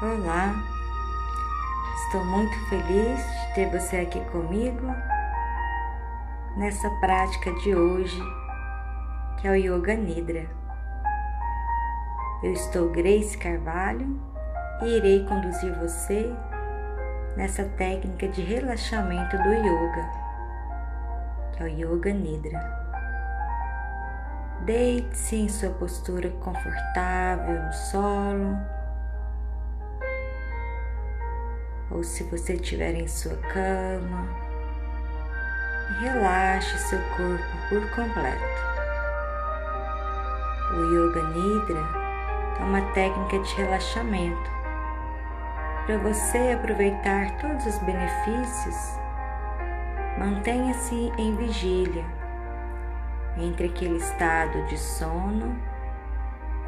Olá, estou muito feliz de ter você aqui comigo nessa prática de hoje, que é o Yoga Nidra. Eu estou Grace Carvalho e irei conduzir você nessa técnica de relaxamento do yoga, que é o Yoga Nidra. Deite-se em sua postura confortável no solo ou se você estiver em sua cama, relaxe seu corpo por completo. O Yoga Nidra é uma técnica de relaxamento para você aproveitar todos os benefícios. Mantenha-se em vigília entre aquele estado de sono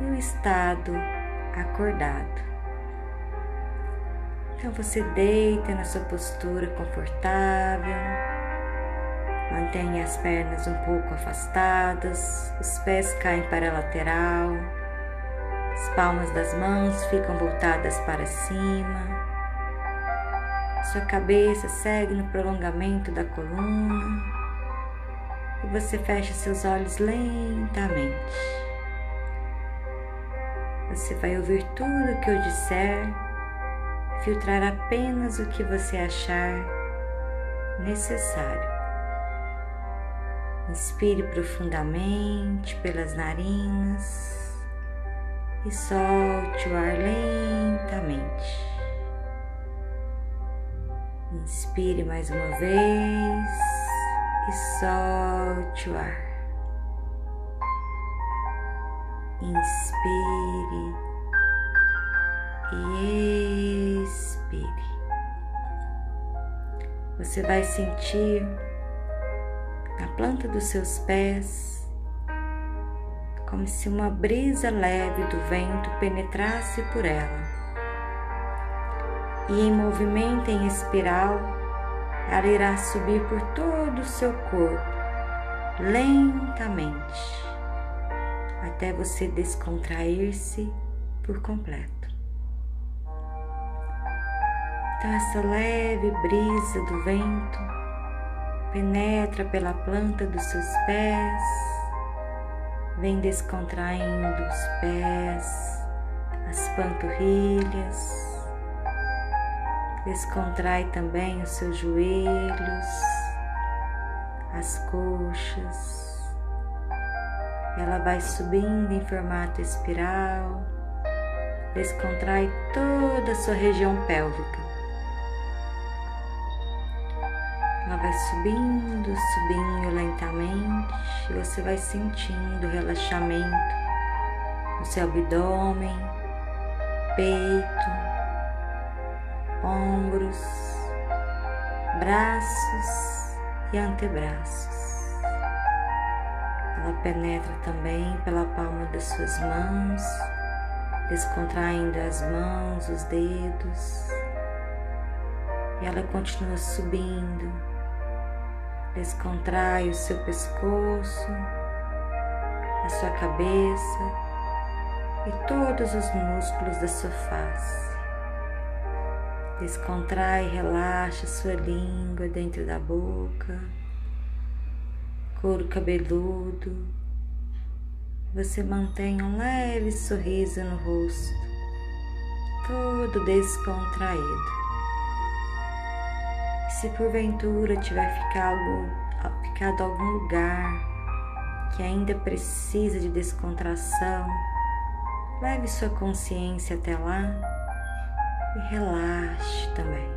e o estado acordado. Então você deita na sua postura confortável, mantenha as pernas um pouco afastadas, os pés caem para a lateral, as palmas das mãos ficam voltadas para cima, sua cabeça segue no prolongamento da coluna e você fecha seus olhos lentamente. Você vai ouvir tudo o que eu disser filtrar apenas o que você achar necessário. Inspire profundamente pelas narinas e solte o ar lentamente. Inspire mais uma vez e solte o ar. Inspire e expire. Você vai sentir na planta dos seus pés como se uma brisa leve do vento penetrasse por ela. E em movimento em espiral, ela irá subir por todo o seu corpo, lentamente, até você descontrair-se por completo. Então, essa leve brisa do vento penetra pela planta dos seus pés, vem descontraindo os pés, as panturrilhas, descontrai também os seus joelhos, as coxas. Ela vai subindo em formato espiral, descontrai toda a sua região pélvica. Vai subindo, subindo lentamente você vai sentindo relaxamento no seu abdômen, peito, ombros, braços e antebraços. Ela penetra também pela palma das suas mãos, descontraindo as mãos, os dedos. E ela continua subindo Descontrai o seu pescoço, a sua cabeça e todos os músculos da sua face. Descontrai e relaxa sua língua dentro da boca, couro cabeludo. Você mantém um leve sorriso no rosto, todo descontraído. Se porventura tiver ficado, ficado algum lugar que ainda precisa de descontração, leve sua consciência até lá e relaxe também.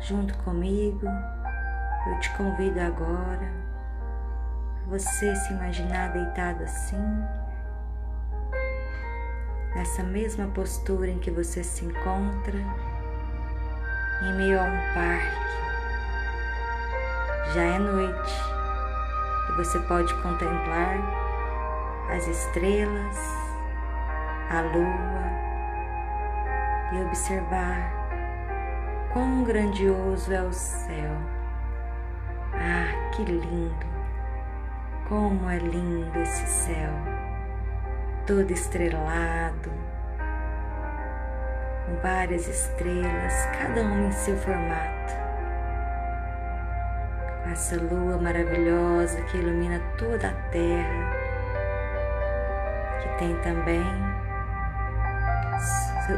Junto comigo, eu te convido agora você se imaginar deitado assim nessa mesma postura em que você se encontra, em meio a um parque. Já é noite e você pode contemplar as estrelas, a lua e observar quão grandioso é o céu. Ah, que lindo! Como é lindo esse céu! Todo estrelado, com várias estrelas, cada uma em seu formato. Com essa lua maravilhosa que ilumina toda a terra, que tem também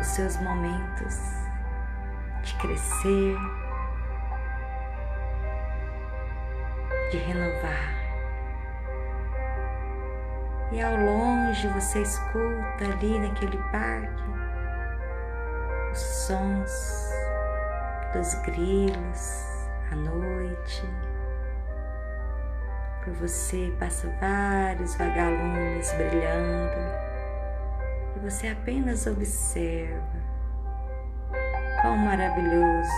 os seus momentos de crescer, de renovar. E ao longe você escuta ali naquele parque os sons dos grilos à noite. Por você passa vários vagalumes brilhando e você apenas observa. Quão maravilhoso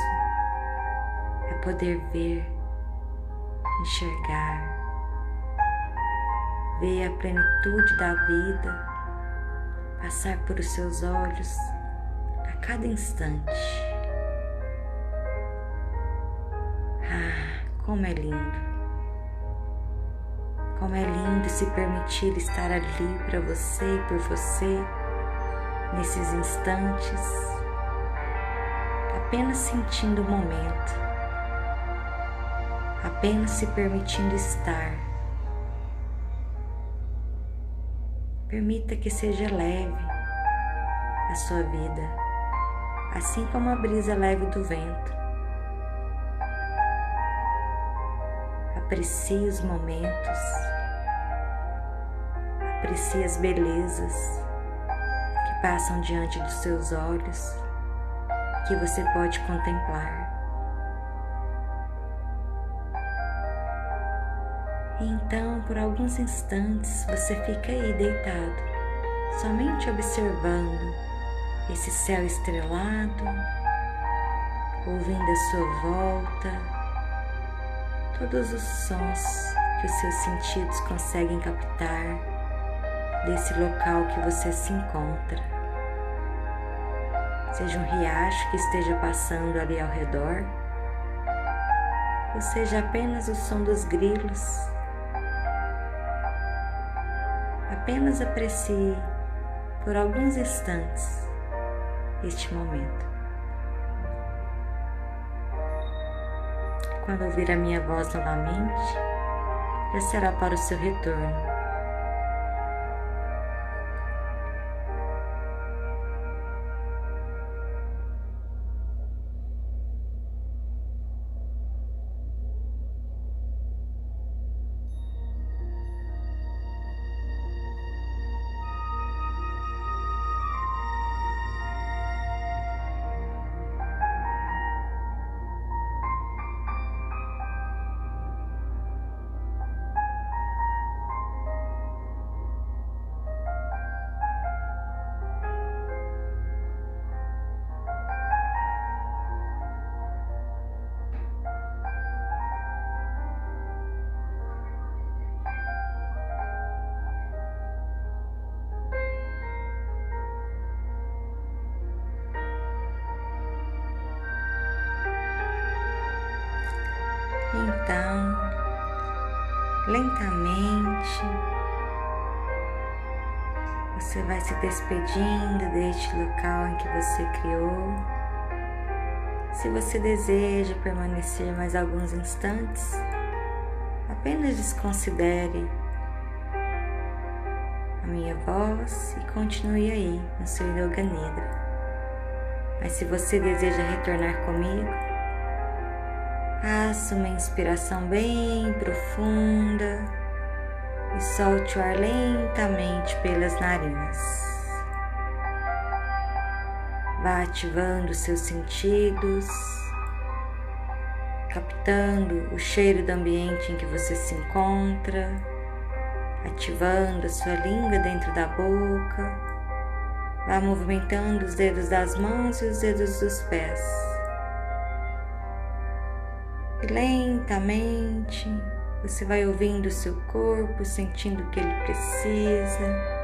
é poder ver, enxergar Vê a plenitude da vida passar por seus olhos a cada instante. Ah, como é lindo! Como é lindo se permitir estar ali para você e por você nesses instantes, apenas sentindo o momento, apenas se permitindo estar Permita que seja leve a sua vida, assim como a brisa leve do vento. Aprecie os momentos, aprecie as belezas que passam diante dos seus olhos, que você pode contemplar. Então, por alguns instantes, você fica aí deitado, somente observando esse céu estrelado, ouvindo a sua volta, todos os sons que os seus sentidos conseguem captar desse local que você se encontra. Seja um riacho que esteja passando ali ao redor, ou seja apenas o som dos grilos apenas aprecie por alguns instantes este momento. Quando ouvir a minha voz novamente, já será para o seu retorno. Então, lentamente, você vai se despedindo deste local em que você criou. Se você deseja permanecer mais alguns instantes, apenas desconsidere a minha voz e continue aí no seu Yoga Nidra. Mas se você deseja retornar comigo, Faça uma inspiração bem profunda e solte o ar lentamente pelas narinas. Vá ativando seus sentidos, captando o cheiro do ambiente em que você se encontra, ativando a sua língua dentro da boca. Vá movimentando os dedos das mãos e os dedos dos pés lentamente você vai ouvindo o seu corpo, sentindo o que ele precisa.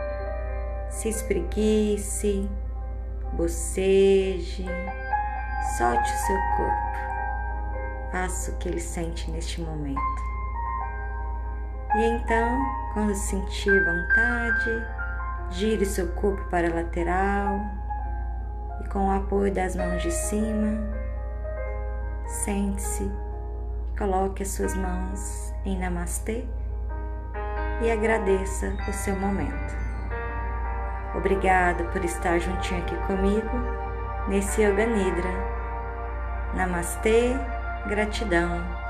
Se espreguice, boceje, solte o seu corpo. Faça o que ele sente neste momento. E então, quando sentir vontade, Gire seu corpo para a lateral e com o apoio das mãos de cima, sente-se, coloque as suas mãos em Namastê e agradeça o seu momento. Obrigada por estar juntinho aqui comigo nesse Yoga Nidra. Namastê, gratidão.